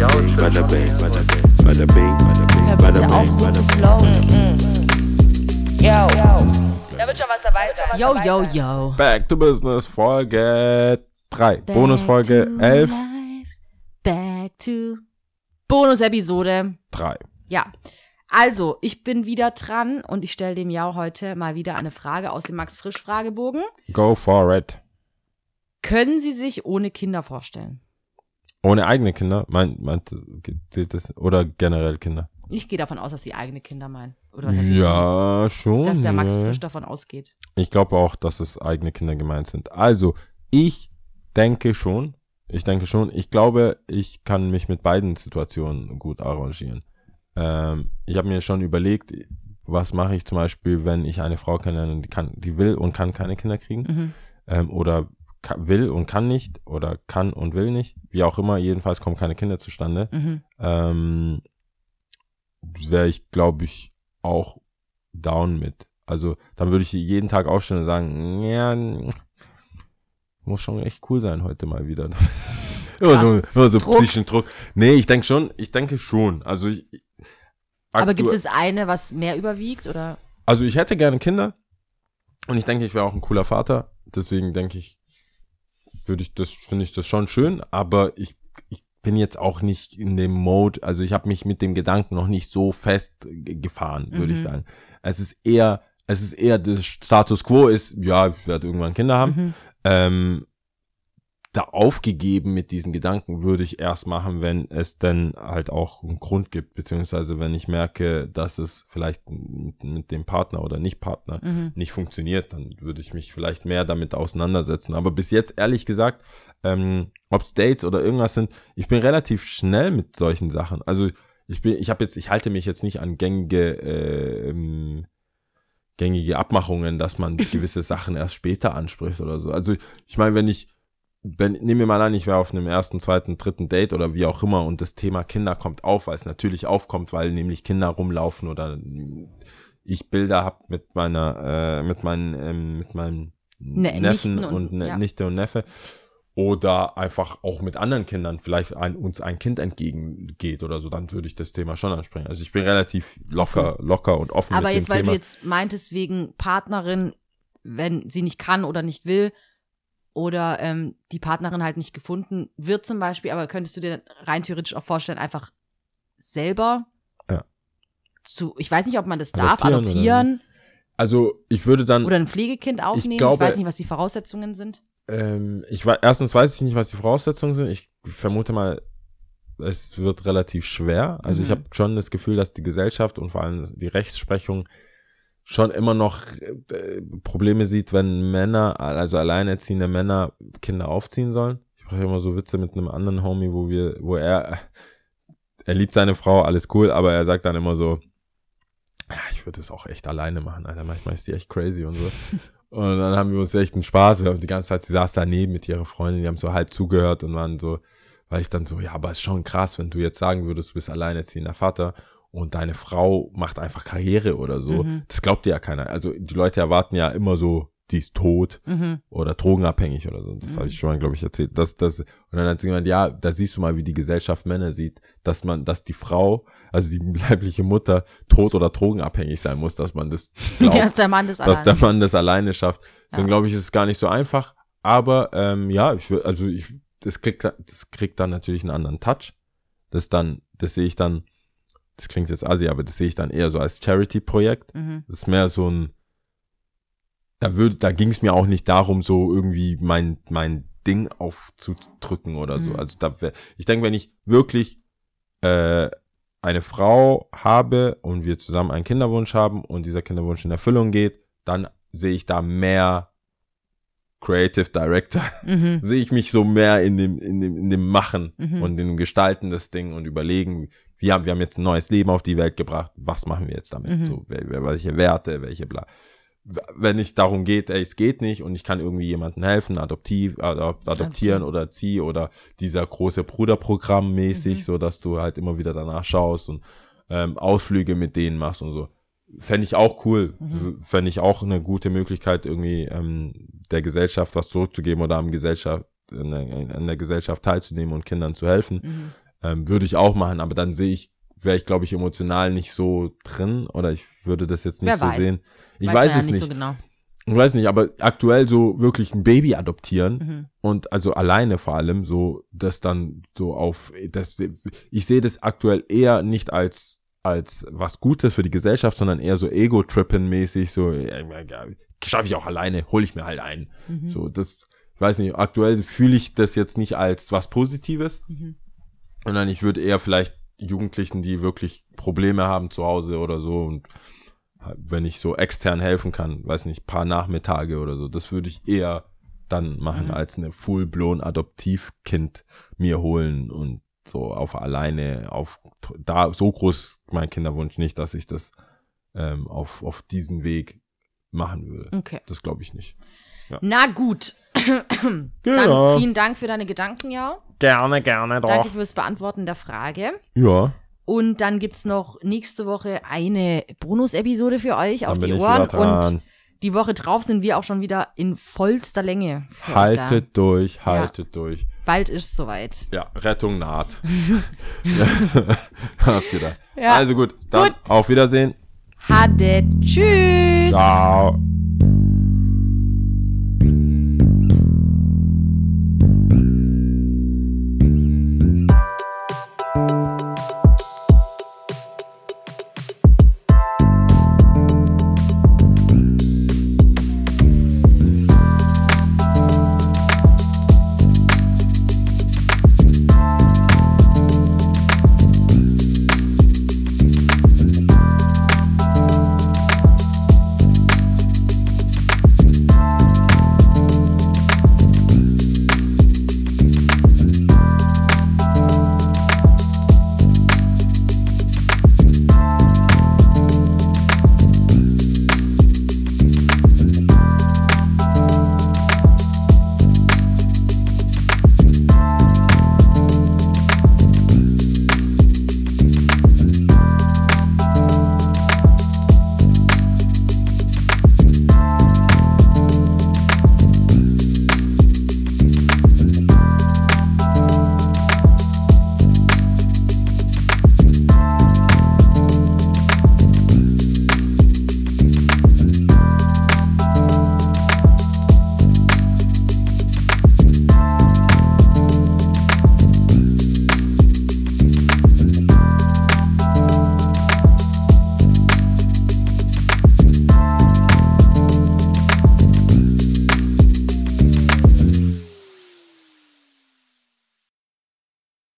Bada bing, bada bing, bada bing, bada bing, Hör bada bitte auf, bing, so bada zu bing. flowen. Yo. Da wird schon was dabei sein. Yo, yo, yo. Back to Business, Folge 3. Back Bonusfolge to 11, life, Back to Bonus-Episode. 3. Ja. Also, ich bin wieder dran und ich stelle dem Jau heute mal wieder eine Frage aus dem Max-Frisch-Fragebogen. Go for it. Können Sie sich ohne Kinder vorstellen? Ohne eigene Kinder? Meint, meint, zählt das? Oder generell Kinder? Ich gehe davon aus, dass Sie eigene Kinder meinen. Oder was heißt Ja, schon. Sie? Dass der Max ja. Frisch davon ausgeht. Ich glaube auch, dass es eigene Kinder gemeint sind. Also, ich denke schon. Ich denke schon. Ich glaube, ich kann mich mit beiden Situationen gut arrangieren. Ähm, ich habe mir schon überlegt, was mache ich zum Beispiel, wenn ich eine Frau kennenlerne, die, kann, die will und kann keine Kinder kriegen. Mhm. Ähm, oder will und kann nicht. Oder kann und will nicht. Wie auch immer, jedenfalls kommen keine Kinder zustande. Mhm. Ähm, Wäre ich, glaube ich, auch down mit. Also, dann würde ich jeden Tag aufstehen und sagen, ja, muss schon echt cool sein heute mal wieder. immer so, immer so Druck. psychischen Druck. Nee, ich denke schon, ich denke schon. Also ich, Aber gibt es eine, was mehr überwiegt? Oder? also ich hätte gerne Kinder und ich denke, ich wäre auch ein cooler Vater. Deswegen denke ich, würde ich das, finde ich das schon schön, aber ich, ich bin jetzt auch nicht in dem Mode, also ich habe mich mit dem Gedanken noch nicht so fest ge- gefahren, würde ich Mhm. sagen. Es ist eher, es ist eher, der Status quo ist, ja, ich werde irgendwann Kinder haben. Mhm. Ähm, da aufgegeben mit diesen Gedanken würde ich erst machen, wenn es denn halt auch einen Grund gibt, beziehungsweise wenn ich merke, dass es vielleicht mit, mit dem Partner oder Nicht-Partner Mhm. nicht funktioniert, dann würde ich mich vielleicht mehr damit auseinandersetzen. Aber bis jetzt, ehrlich gesagt, ähm, ob es Dates oder irgendwas sind, ich bin relativ schnell mit solchen Sachen. Also ich bin, ich habe jetzt, ich halte mich jetzt nicht an gängige, äh, ähm, gängige Abmachungen, dass man gewisse Sachen erst später anspricht oder so. Also ich meine, wenn ich, wenn, nehmen wir mal an, ich wäre auf einem ersten, zweiten, dritten Date oder wie auch immer und das Thema Kinder kommt auf, weil es natürlich aufkommt, weil nämlich Kinder rumlaufen oder ich Bilder hab mit meiner, äh, mit meinen, ähm, mit meinem Ne- Neffen Nichten und, und- Ne- ja. Nichte und Neffe oder einfach auch mit anderen Kindern vielleicht ein, uns ein Kind entgegengeht oder so, dann würde ich das Thema schon ansprechen. Also ich bin relativ locker, locker und offen Aber mit jetzt, dem weil Thema. du jetzt meintest, wegen Partnerin, wenn sie nicht kann oder nicht will, oder ähm, die Partnerin halt nicht gefunden wird zum Beispiel, aber könntest du dir rein theoretisch auch vorstellen, einfach selber Ja. zu, ich weiß nicht, ob man das darf, Adoptieren adoptieren also ich würde dann oder, ein Pflegekind aufnehmen. Ich, glaube- weiß nicht, was die Voraussetzungen sind. Ähm, ich war, erstens weiß ich nicht, was die Voraussetzungen sind. Ich vermute mal, es wird relativ schwer. Also Mhm. ich habe schon das Gefühl, dass die Gesellschaft und vor allem die Rechtsprechung schon immer noch äh, Probleme sieht, wenn Männer, also alleinerziehende Männer Kinder aufziehen sollen. Ich mache immer so Witze mit einem anderen Homie, wo wir, wo er, er liebt seine Frau, alles cool, aber er sagt dann immer so, ja, ich würde das auch echt alleine machen, Alter. Manchmal ist die echt crazy und so. Und dann haben wir uns echt einen Spaß. Wir haben die ganze Zeit, sie saß daneben mit ihrer Freundin, die haben so halb zugehört und waren so, weil ich dann so, ja, aber ist schon krass, wenn du jetzt sagen würdest, du bist alleinerziehender Vater und deine Frau macht einfach Karriere oder so. Mhm. Das glaubt dir ja keiner. Also die Leute erwarten ja immer so, die ist tot Mhm. oder drogenabhängig oder so. Das habe ich schon mal, glaube ich, erzählt. Das, das, und dann hat sie gemeint, ja, da siehst du mal, wie die Gesellschaft Männer sieht, dass man, dass die Frau, also die leibliche Mutter, tot oder drogenabhängig sein muss, dass man das glaubt ist der Mann des dass der Mann das alleine schafft. Deswegen Ja. glaube ich, ist es gar nicht so einfach. Aber ähm, ja, ich will, also ich, das kriegt, das kriegt dann natürlich einen anderen Touch. Das dann, das sehe ich dann, das klingt jetzt assi, aber das sehe ich dann eher so als Charity-Projekt. Mhm. Das ist mehr so ein, da würde, da ging es mir auch nicht darum, so irgendwie mein, mein Ding aufzudrücken oder so. Mhm. Also da wär, ich denke, wenn ich wirklich äh, eine Frau habe und wir zusammen einen Kinderwunsch haben und dieser Kinderwunsch in Erfüllung geht, dann sehe ich da mehr Creative Director, Mhm. sehe ich mich so mehr in dem, in dem, in dem Machen Mhm. und in dem Gestalten des Ding und überlegen, wir haben, wir haben jetzt ein neues Leben auf die Welt gebracht, was machen wir jetzt damit? Mhm. So, wel- wel- welche Werte, welche bla. Wenn es darum geht, ey, es geht nicht und ich kann irgendwie jemandem helfen, adoptiv, adop, adoptieren oder erziehen oder dieser große Bruderprogramm mäßig, Mhm. so dass du halt immer wieder danach schaust und ähm, Ausflüge mit denen machst und so. Fände ich auch cool. Mhm. Fände ich auch eine gute Möglichkeit, irgendwie ähm, der Gesellschaft was zurückzugeben oder am Gesellschaft, in der, in der Gesellschaft teilzunehmen und Kindern zu helfen. Mhm. Ähm, würde ich auch machen, aber dann sehe ich, wäre ich, glaube ich, emotional nicht so drin oder ich würde das jetzt nicht Wer so weiß. sehen. Ich weiß ja es nicht. so genau. Ich weiß nicht, aber aktuell so wirklich ein Baby adoptieren Mhm. und also alleine vor allem so das dann so auf das ich sehe das aktuell eher nicht als als was Gutes für die Gesellschaft, sondern eher so Ego-Trippen mäßig so schaffe ich auch alleine, hole ich mir halt ein. Mhm. So das ich weiß nicht, aktuell fühle ich das jetzt nicht als was Positives, Mhm. sondern ich würde eher vielleicht Jugendlichen, die wirklich Probleme haben zu Hause oder so und wenn ich so extern helfen kann, weiß nicht, paar Nachmittage oder so, das würde ich eher dann machen, Mhm. als eine full-blown Adoptivkind mir holen und so auf alleine, auf da so groß mein Kinderwunsch nicht, dass ich das ähm, auf, auf diesen Weg machen würde. Okay. Das glaube ich nicht. Na gut. Genau. Dann vielen Dank für deine Gedanken, ja. Gerne, gerne Danke fürs Beantworten der Frage. Ja, Und dann gibt's noch nächste Woche eine Bonus-Episode für euch auf dann bin die Ohren. Und die Woche drauf sind wir auch schon wieder in vollster Länge. Haltet durch, haltet durch. Bald ist soweit. Ja, Rettung naht. Habt ihr da. Ja. Also gut, dann Gut. auf Wiedersehen. Hade. Tschüss. Ciao.